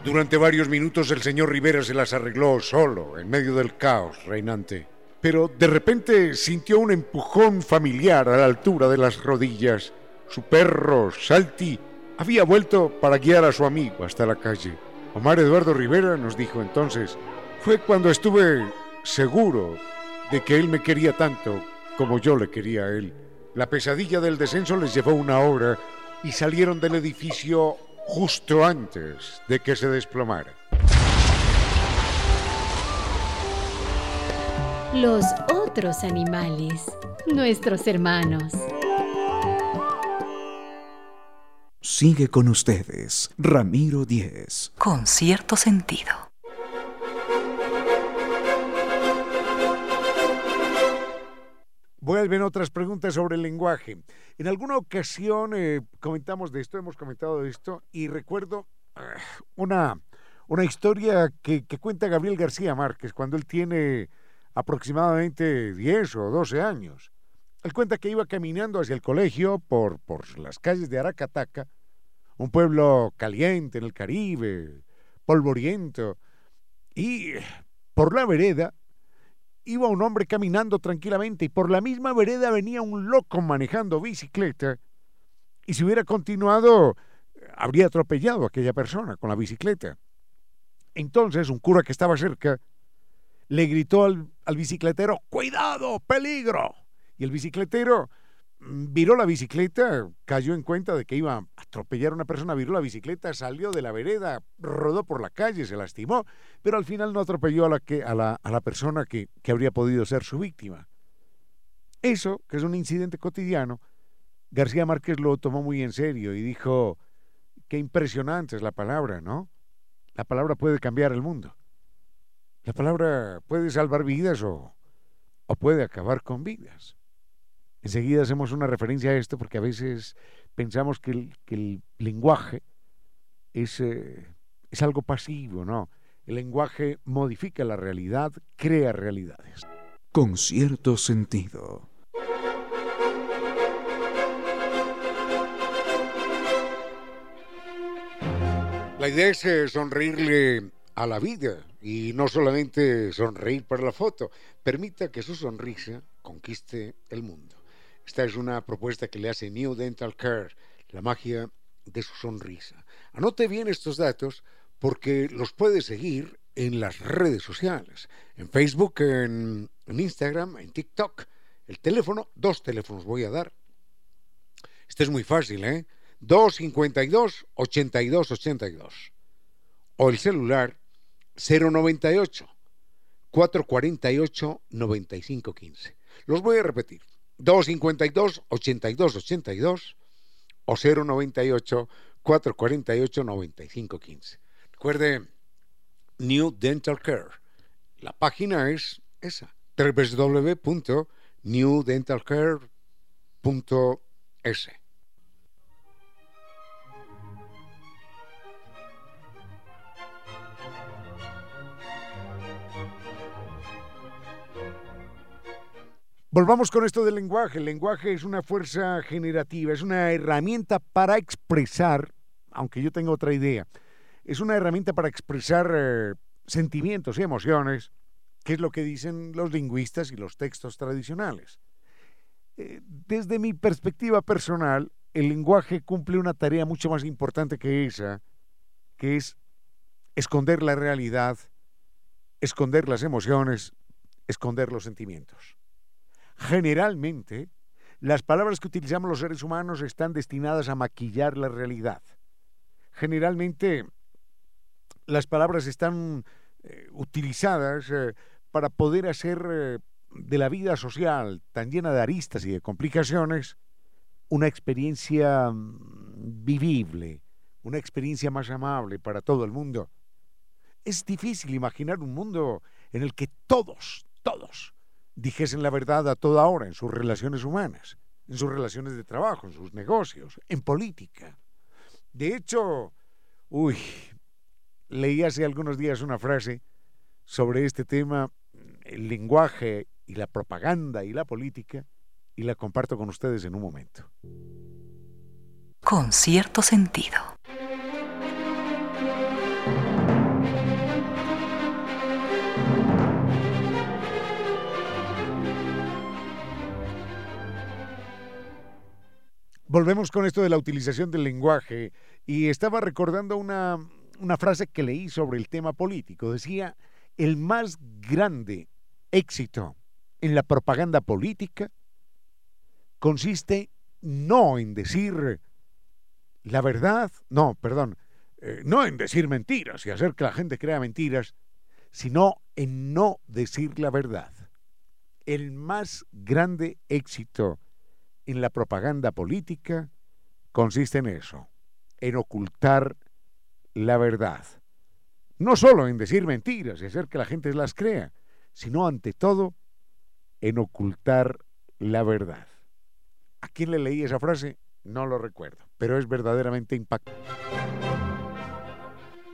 Durante varios minutos el señor Rivera se las arregló solo, en medio del caos reinante. pero de repente sintió un empujón familiar a la altura de las rodillas. Su perro, Salti, había vuelto para guiar a su amigo hasta la calle. Omar Eduardo Rivera nos dijo entonces, fue cuando estuve seguro de que él me quería tanto como yo le quería a él. La pesadilla del descenso les llevó una hora y salieron del edificio justo antes de que se desplomara. Los otros animales, nuestros hermanos. Sigue con ustedes, Ramiro Díez. Con cierto sentido. Vuelven otras preguntas sobre el lenguaje. En alguna ocasión eh, comentamos de esto, hemos comentado de esto, y recuerdo ah, una, una historia que, que, cuenta Gabriel García Márquez cuando él tiene aproximadamente 10 o 12 años. Él cuenta que iba caminando hacia el colegio por, por las calles de Aracataca, un pueblo caliente en el Caribe, polvoriento, y por la vereda iba un hombre caminando tranquilamente y por la misma vereda venía un loco manejando bicicleta y si hubiera continuado habría atropellado a aquella persona con la bicicleta. Entonces un cura que estaba cerca le gritó al, al bicicletero, ¡Cuidado, peligro! Y el bicicletero viró la bicicleta, cayó en cuenta de que iba a atropellar a una persona, viró la bicicleta, salió de la vereda, rodó por la calle, se lastimó, pero al final no atropelló a la, que, a la, a la persona que, que habría podido ser su víctima. Eso, que es un incidente cotidiano, García Márquez lo tomó muy en serio y dijo, qué impresionante es la palabra, ¿no? La palabra puede cambiar el mundo. La palabra puede salvar vidas o, o puede acabar con vidas. Enseguida hacemos una referencia a esto porque a veces pensamos que el, que el lenguaje es, eh, es algo pasivo, ¿no? El lenguaje modifica la realidad, crea realidades. Con cierto sentido. La idea es eh, sonreírle a la vida y no solamente sonreír para la foto. Permita que su sonrisa conquiste el mundo. Esta es una propuesta que le hace New Dental Care, la magia de su sonrisa. Anote bien estos datos porque los puede seguir en las redes sociales, en Facebook, en, en Instagram, en TikTok. El teléfono, dos teléfonos voy a dar. Este es muy fácil, ¿eh? 252 8282 o el celular 098 448 9515. Los voy a repetir. 252 8282 o 098 448 9515. Recuerde New Dental Care. La página es esa www.newdentalcare.es. Volvamos con esto del lenguaje. El lenguaje es una fuerza generativa, es una herramienta para expresar, aunque yo tengo otra idea, es una herramienta para expresar eh, sentimientos y emociones, que es lo que dicen los lingüistas y los textos tradicionales. Eh, desde mi perspectiva personal, el lenguaje cumple una tarea mucho más importante que esa, que es esconder la realidad, esconder las emociones, esconder los sentimientos. Generalmente, las palabras que utilizamos los seres humanos están destinadas a maquillar la realidad. Generalmente, las palabras están eh, utilizadas eh, para poder hacer eh, de la vida social tan llena de aristas y de complicaciones una experiencia mm, vivible, una experiencia más amable para todo el mundo. Es difícil imaginar un mundo en el que todos, todos, dijesen la verdad a toda hora en sus relaciones humanas, en sus relaciones de trabajo, en sus negocios, en política. De hecho, uy, leí hace algunos días una frase sobre este tema, el lenguaje y la propaganda y la política, y la comparto con ustedes en un momento. Con cierto sentido. Volvemos con esto de la utilización del lenguaje y estaba recordando una, una frase que leí sobre el tema político. Decía, el más grande éxito en la propaganda política consiste no en decir la verdad, no, perdón, eh, no en decir mentiras y hacer que la gente crea mentiras, sino en no decir la verdad. El más grande éxito en la propaganda política consiste en eso, en ocultar la verdad. No solo en decir mentiras y hacer que la gente las crea, sino ante todo en ocultar la verdad. ¿A quién le leí esa frase? No lo recuerdo, pero es verdaderamente impactante.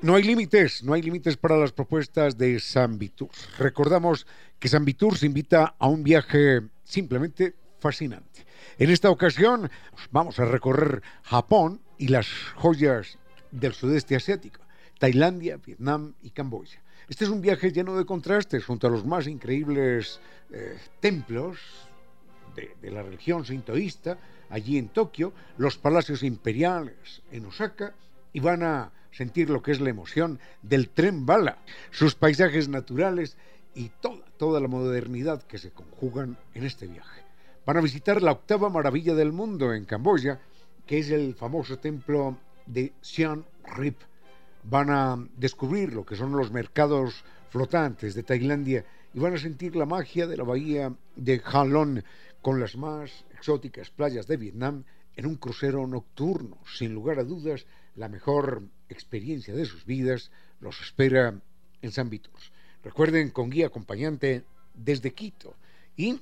No hay límites, no hay límites para las propuestas de San Vitur. Recordamos que San Vitur se invita a un viaje simplemente fascinante. En esta ocasión vamos a recorrer Japón y las joyas del sudeste asiático, Tailandia, Vietnam y Camboya. Este es un viaje lleno de contrastes junto a los más increíbles eh, templos de, la religión sintoísta allí en Tokio, los palacios imperiales en Osaka y van a sentir lo que es la emoción del tren bala, sus paisajes naturales y toda la modernidad que se conjugan en este viaje. Van a visitar la octava maravilla del mundo en Camboya, que es el famoso templo de Siem Reap. Van a descubrir lo que son los mercados flotantes de Tailandia y van a sentir la magia de la bahía de Halong con las más exóticas playas de Vietnam en un crucero nocturno. Sin lugar a dudas, la mejor experiencia de sus vidas los espera en San Viturs. Recuerden, con guía acompañante desde Quito y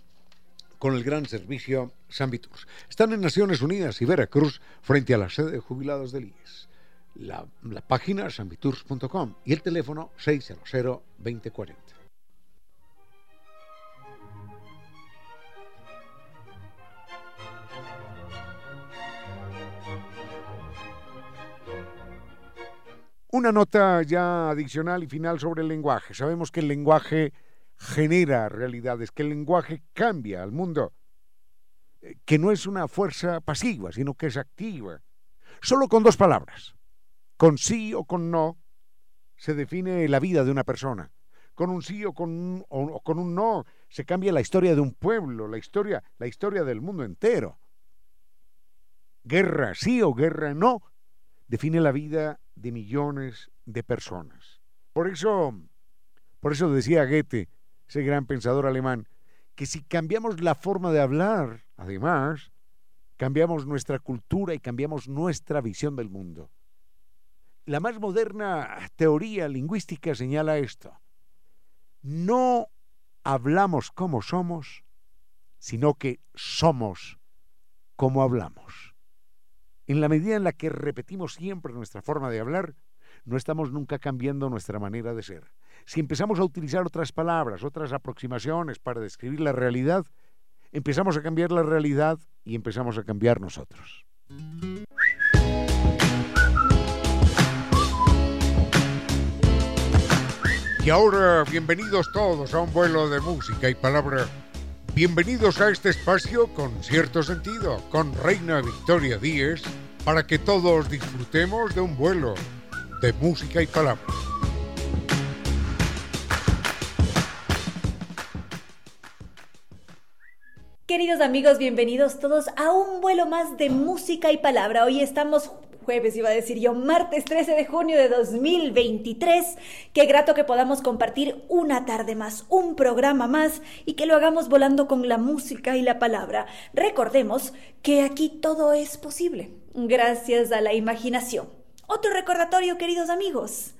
con el gran servicio San Viturs. Están en Naciones Unidas y Veracruz frente a la sede de jubilados del IES. La, la página sanviturs.com y el teléfono 600 2040. Una nota ya adicional y final sobre el lenguaje. Sabemos que el lenguaje genera realidades, que el lenguaje cambia al mundo, eh, que no es una fuerza pasiva, sino que es activa. Solo con dos palabras, con sí o con no, se define la vida de una persona. Con un sí o con un, con un no se cambia la historia de un pueblo, la historia, la historia del mundo entero. Guerra sí o guerra no define la vida de millones de personas. Por eso, por eso decía Goethe, ese gran pensador alemán, que si cambiamos la forma de hablar, además, cambiamos nuestra cultura y cambiamos nuestra visión del mundo. La más moderna teoría lingüística señala esto. No hablamos como somos, sino que somos como hablamos. En la medida en la que repetimos siempre nuestra forma de hablar, no estamos nunca cambiando nuestra manera de ser. Si empezamos a utilizar otras palabras, otras aproximaciones para describir la realidad, empezamos a cambiar la realidad y empezamos a cambiar nosotros. Y ahora, bienvenidos todos a un vuelo de música y palabra. Bienvenidos a este espacio con cierto sentido, con Reina Victoria Díez, para que todos disfrutemos de un vuelo de música y palabras. Queridos amigos, bienvenidos todos a un vuelo más de música y palabra. Hoy estamos jueves, iba a decir yo, martes 13 de junio de 2023. Qué grato que podamos compartir una tarde más, un programa más y que lo hagamos volando con la música y la palabra. Recordemos que aquí todo es posible, gracias a la imaginación. Otro recordatorio, queridos amigos.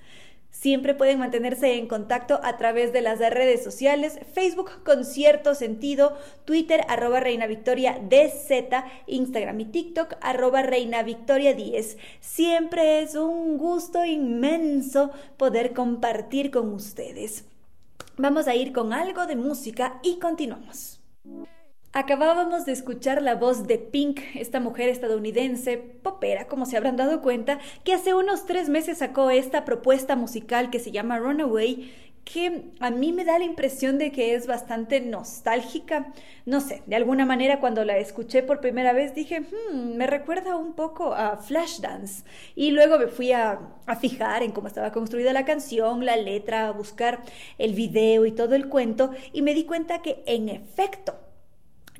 Siempre pueden mantenerse en contacto a través de las redes sociales, Facebook con cierto sentido, Twitter arroba Reina Victoria Instagram y TikTok arroba Reina Victoria 10. Siempre es un gusto inmenso poder compartir con ustedes. Vamos a ir con algo de música y continuamos. Acabábamos de escuchar la voz de Pink, esta mujer estadounidense, popera, como se habrán dado cuenta, que hace unos tres meses sacó esta propuesta musical que se llama Runaway, que a mí me da la impresión de que es bastante nostálgica. No sé, de alguna manera cuando la escuché por primera vez dije, hmm, me recuerda un poco a Flashdance. Y luego me fui a, a, fijar en cómo estaba construida la canción, la letra, a buscar el video y todo el cuento y me di cuenta que en efecto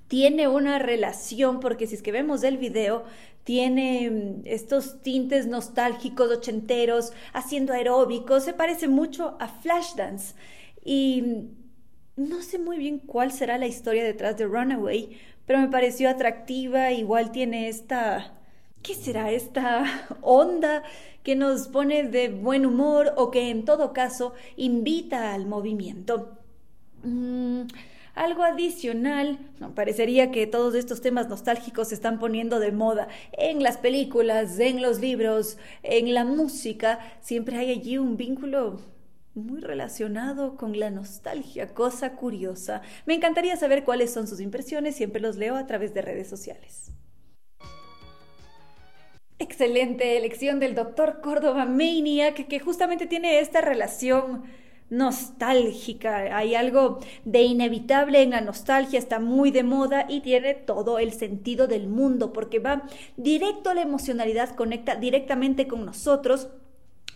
tiene una relación, porque si es que vemos el video, tiene mm, estos tintes nostálgicos, ochenteros, haciendo aeróbicos, se parece mucho a Flashdance. Y mm, no sé muy bien cuál será la historia detrás de Runaway, pero me pareció atractiva, igual tiene esta... ¿Qué será esta onda que nos pone de buen humor o que en todo caso invita al movimiento? Mm, algo adicional, parecería que todos estos temas nostálgicos se están poniendo de moda en las películas, en los libros, en la música, siempre hay allí un vínculo muy relacionado con la nostalgia, cosa curiosa. Me encantaría saber cuáles son sus impresiones, siempre los leo a través de redes sociales. Excelente elección del doctor Córdoba Maniac, que justamente tiene esta relación nostálgica. Hay algo de inevitable en la nostalgia, está muy de moda y tiene todo el sentido del mundo porque va directo a la emocionalidad, conecta directamente con nosotros.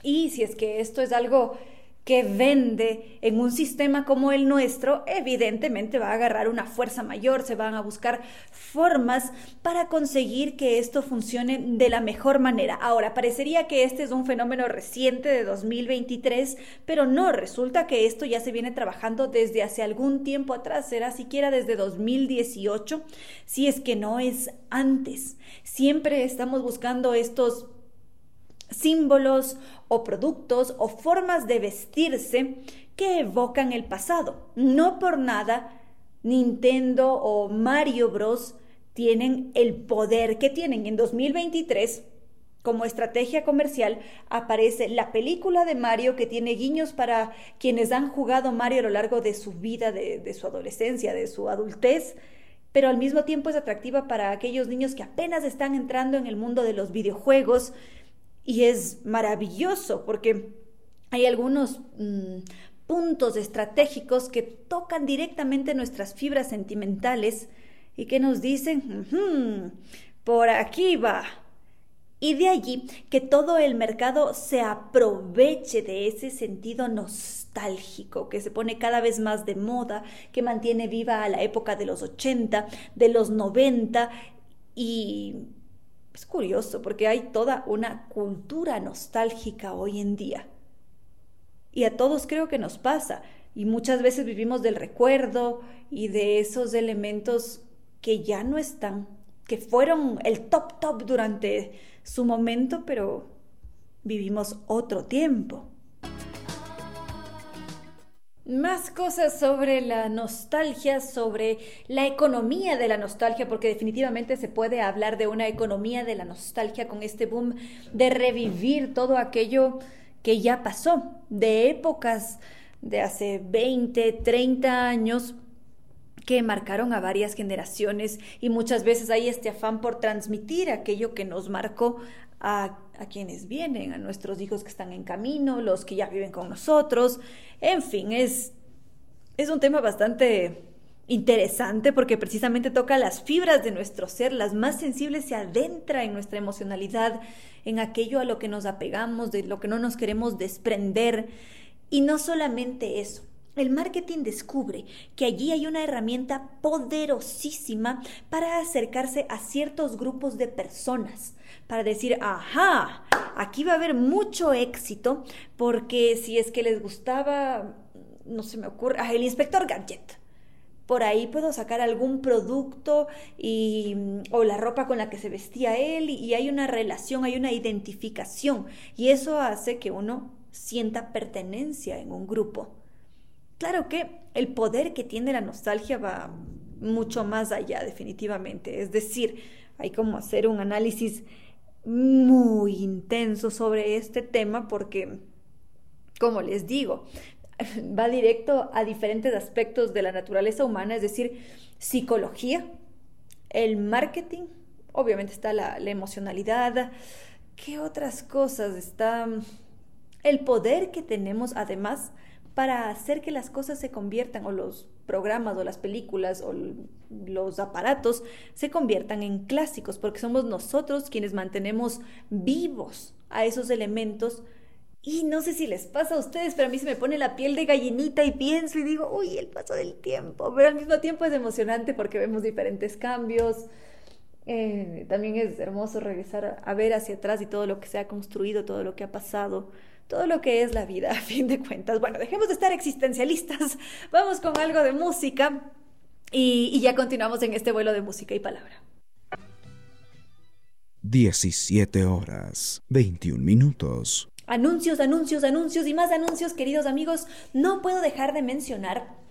Y si es que esto es algo que vende en un sistema como el nuestro, evidentemente va a agarrar una fuerza mayor, se van a buscar formas para conseguir que esto funcione de la mejor manera. Ahora, parecería que este es un fenómeno reciente de 2023, pero no, resulta que esto ya se viene trabajando desde hace algún tiempo atrás, será siquiera desde 2018, si es que no es antes. Siempre estamos buscando estos símbolos o productos o formas de vestirse que evocan el pasado. No por nada Nintendo o Mario Bros tienen el poder que tienen en 2023 como estrategia comercial aparece la película de Mario que tiene guiños para quienes han jugado Mario a lo largo de su vida, de, de, su adolescencia, de su adultez, pero al mismo tiempo es atractiva para aquellos niños que apenas están entrando en el mundo de los videojuegos, y es maravilloso porque hay algunos mm, puntos estratégicos que tocan directamente nuestras fibras sentimentales y que nos dicen, por aquí va. Y de allí que todo el mercado se aproveche de ese sentido nostálgico que se pone cada vez más de moda, que mantiene viva a la época de los 80, de los 90 y es curioso porque hay toda una cultura nostálgica hoy en día. Y a todos creo que nos pasa. Y muchas veces vivimos del recuerdo y de esos elementos que ya no están, que fueron el top top durante su momento, pero vivimos otro tiempo. Más cosas sobre la nostalgia, sobre la economía de la nostalgia, porque definitivamente se puede hablar de una economía de la nostalgia con este boom de revivir todo aquello que ya pasó, de épocas de hace 20, 30 años que marcaron a varias generaciones y muchas veces hay este afán por transmitir aquello que nos marcó a, quienes vienen, a nuestros hijos que están en camino, los que ya viven con nosotros. En fin, es, es un tema bastante interesante porque precisamente toca las fibras de nuestro ser, las más sensibles se adentra en nuestra emocionalidad, en aquello a lo que nos apegamos, de lo que no nos queremos desprender. Y no solamente eso, el marketing descubre que allí hay una herramienta poderosísima para acercarse a ciertos grupos de personas, para decir, ajá, aquí va a haber mucho éxito porque si es que les gustaba, no se me ocurre, ah, el inspector Gadget. Por ahí puedo sacar algún producto y, o la ropa con la que se vestía él y hay una relación, hay una identificación y eso hace que uno sienta pertenencia en un grupo. Claro que el poder que tiene la nostalgia va mucho más allá, definitivamente. Es decir, hay como hacer un análisis muy intenso sobre este tema porque, como les digo, va directo a diferentes aspectos de la naturaleza humana, es decir, psicología, el marketing, obviamente está la, emocionalidad, ¿qué otras cosas? Está el poder que tenemos además para hacer que las cosas se conviertan, o los programas, o las películas, o los aparatos se conviertan en clásicos, porque somos nosotros quienes mantenemos vivos a esos elementos. Y no sé si les pasa a ustedes, pero a mí se me pone la piel de gallinita y pienso y digo, uy, el paso del tiempo. Pero al mismo tiempo es emocionante porque vemos diferentes cambios. Eh, también es hermoso regresar a ver hacia atrás y todo lo que se ha construido, todo lo que ha pasado todo lo que es la vida, a fin de cuentas. Bueno, dejemos de estar existencialistas, vamos con algo de música y, y ya continuamos en este vuelo de música y palabra. 17 horas, 21 minutos. Anuncios, anuncios, anuncios y más anuncios, queridos amigos. No puedo dejar de mencionar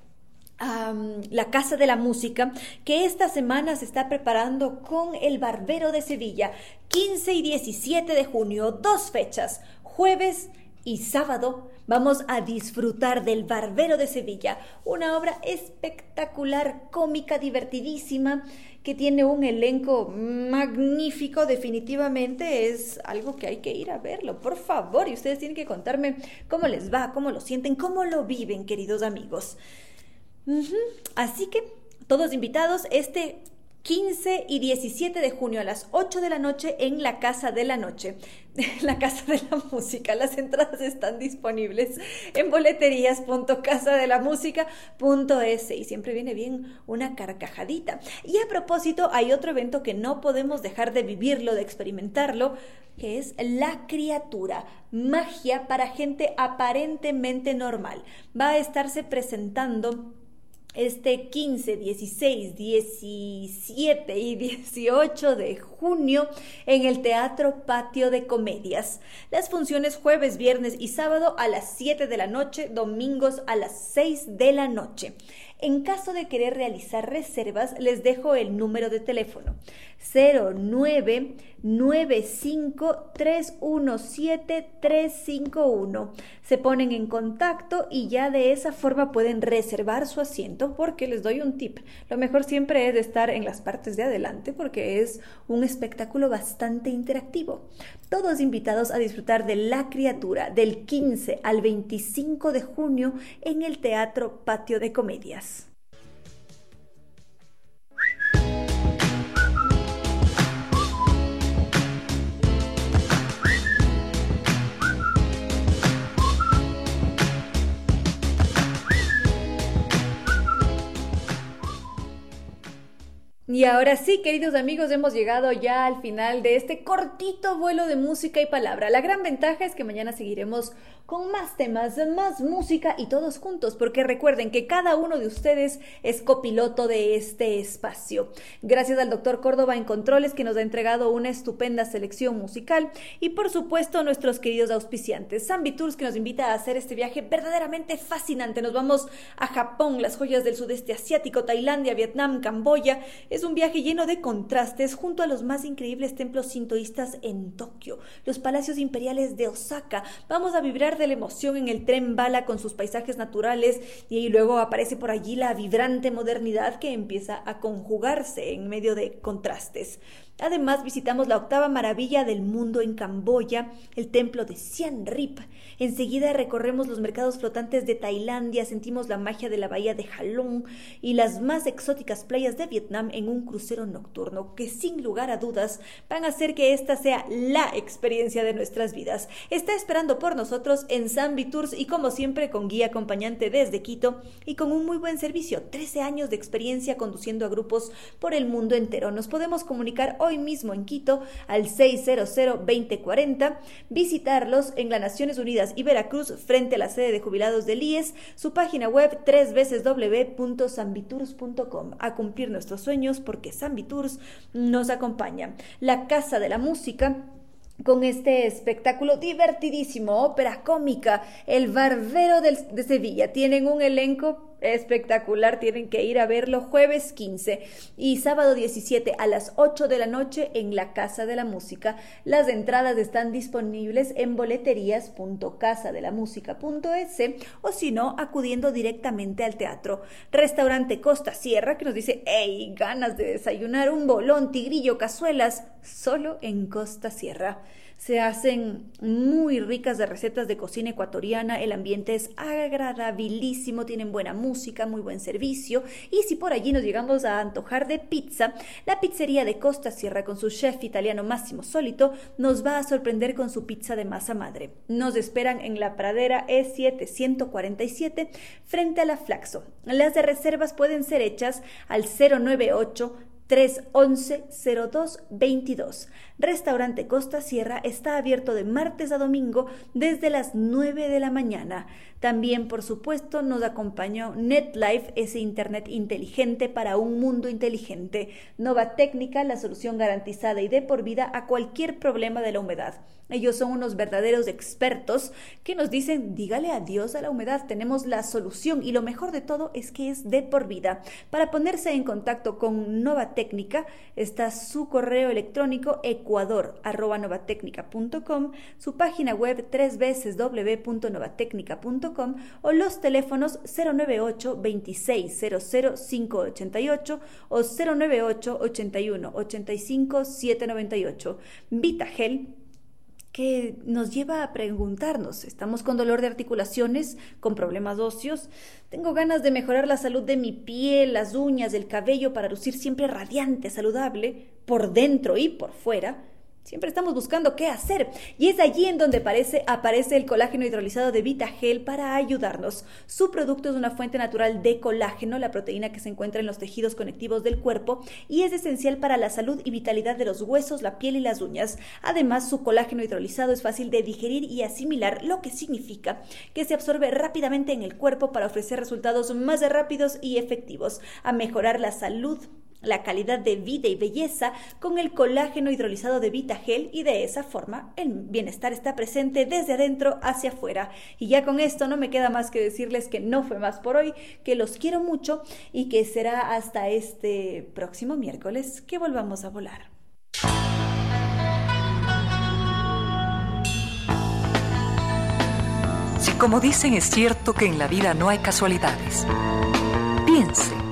la Casa de la Música, que esta semana se está preparando con el Barbero de Sevilla, 15 y 17 de junio, dos fechas, jueves y sábado vamos a disfrutar del Barbero de Sevilla, una obra espectacular, cómica, divertidísima, que tiene un elenco magnífico, definitivamente es algo que hay que ir a verlo, por favor, y ustedes tienen que contarme cómo les va, cómo lo sienten, cómo lo viven, queridos amigos. Así que todos invitados este 15 y 17 de junio a las 8 de la noche en la Casa de la Noche, la Casa de la Música. Las entradas están disponibles en boleterías.casadelamusica.es y siempre viene bien una carcajadita. Y a propósito, hay otro evento que no podemos dejar de vivirlo, de experimentarlo, que es La Criatura, magia para gente aparentemente normal. Va a estarse presentando este 15, 16, 17 y 18 de junio en el Teatro Patio de Comedias. Las funciones jueves, viernes y sábado a las 7 de la noche, domingos a las 6 de la noche. En caso de querer realizar reservas, les dejo el número de teléfono 0995317351. Se ponen en contacto y ya de esa forma pueden reservar su asiento porque les doy un tip. Lo mejor siempre es estar en las partes de adelante porque es un espectáculo bastante interactivo. Todos invitados a disfrutar de La Criatura del 15 al 25 de junio en el Teatro Patio de Comedias. Y ahora sí, queridos amigos, hemos llegado ya al final de este cortito vuelo de música y palabra. La gran ventaja es que mañana seguiremos con más temas, más música y todos juntos, porque recuerden que cada uno de ustedes es copiloto de este espacio. Gracias al doctor Córdoba en Controles que nos ha entregado una estupenda selección musical y por supuesto nuestros queridos auspiciantes, Zambi Tours que nos invita a hacer este viaje verdaderamente fascinante. Nos vamos a Japón, las joyas del sudeste asiático, Tailandia, Vietnam, Camboya. Un viaje lleno de contrastes junto a los más increíbles templos sintoístas en Tokio, los palacios imperiales de Osaka. Vamos a vibrar de la emoción en el tren bala con sus paisajes naturales y luego aparece por allí la vibrante modernidad que empieza a conjugarse en medio de contrastes. Además, visitamos la octava maravilla del mundo en Camboya, el templo de Siem Reap. Enseguida recorremos los mercados flotantes de Tailandia, sentimos la magia de la bahía de Halong y las más exóticas playas de Vietnam en un crucero nocturno que sin lugar a dudas van a hacer que esta sea la experiencia de nuestras vidas. Está esperando por nosotros en Zambi Tours y como siempre con guía acompañante desde Quito y con un muy buen servicio, 13 años de experiencia conduciendo a grupos por el mundo entero. Nos podemos comunicar hoy mismo en Quito al 600-2040, visitarlos en las Naciones Unidas y Veracruz frente a la sede de jubilados del IES, su página web www.sambitours.com, a cumplir nuestros sueños porque Sambitours nos acompaña. La Casa de la Música con este espectáculo divertidísimo, ópera cómica, El Barbero de Sevilla. Tienen un elenco espectacular, tienen que ir a verlo jueves 15 y sábado 17 a las 8 de la noche en la Casa de la Música. Las entradas están disponibles en boleterías.casadelamusica.es o si no, acudiendo directamente al teatro. Restaurante Costa Sierra que nos dice, hey, ganas de desayunar un bolón, tigrillo, cazuelas, solo en Costa Sierra. Se hacen muy ricas de recetas de cocina ecuatoriana, el ambiente es agradabilísimo, tienen buena música, muy buen servicio y si por allí nos llegamos a antojar de pizza, la pizzería de Costa Sierra con su chef italiano Máximo Solito nos va a sorprender con su pizza de masa madre. Nos esperan en la pradera E747 frente a la Flaxo. Las de reservas pueden ser hechas al 098 311-0222. Restaurante Costa Sierra está abierto de martes a domingo desde las 9 de la mañana. También, por supuesto, nos acompañó NetLife, ese Internet inteligente para un mundo inteligente. Nova Técnica, la solución garantizada y de por vida a cualquier problema de la humedad. Ellos son unos verdaderos expertos que nos dicen, dígale adiós a la humedad, tenemos la solución y lo mejor de todo es que es de por vida. Para ponerse en contacto con Nova Técnica está su correo electrónico ecuador.novatecnica.com, su página web tres veces www.novatecnica.com o los teléfonos 098 26 588 o 098 81 85 798. Vitagel que nos lleva a preguntarnos, ¿estamos con dolor de articulaciones, con problemas óseos? ¿Tengo ganas de mejorar la salud de mi piel, las uñas, el cabello para lucir siempre radiante, saludable, por dentro y por fuera? Siempre estamos buscando qué hacer y es allí en donde aparece, aparece el colágeno hidrolizado de VitaGel para ayudarnos. Su producto es una fuente natural de colágeno, la proteína que se encuentra en los tejidos conectivos del cuerpo y es esencial para la salud y vitalidad de los huesos, la piel y las uñas. Además, su colágeno hidrolizado es fácil de digerir y asimilar, lo que significa que se absorbe rápidamente en el cuerpo para ofrecer resultados más rápidos y efectivos, a mejorar la salud la calidad de vida y belleza con el colágeno hidrolizado de VitaGel y de esa forma el bienestar está presente desde adentro hacia afuera. Y ya con esto no me queda más que decirles que no fue más por hoy, que los quiero mucho y que será hasta este próximo miércoles que volvamos a volar. Si como dicen es cierto que en la vida no hay casualidades, piense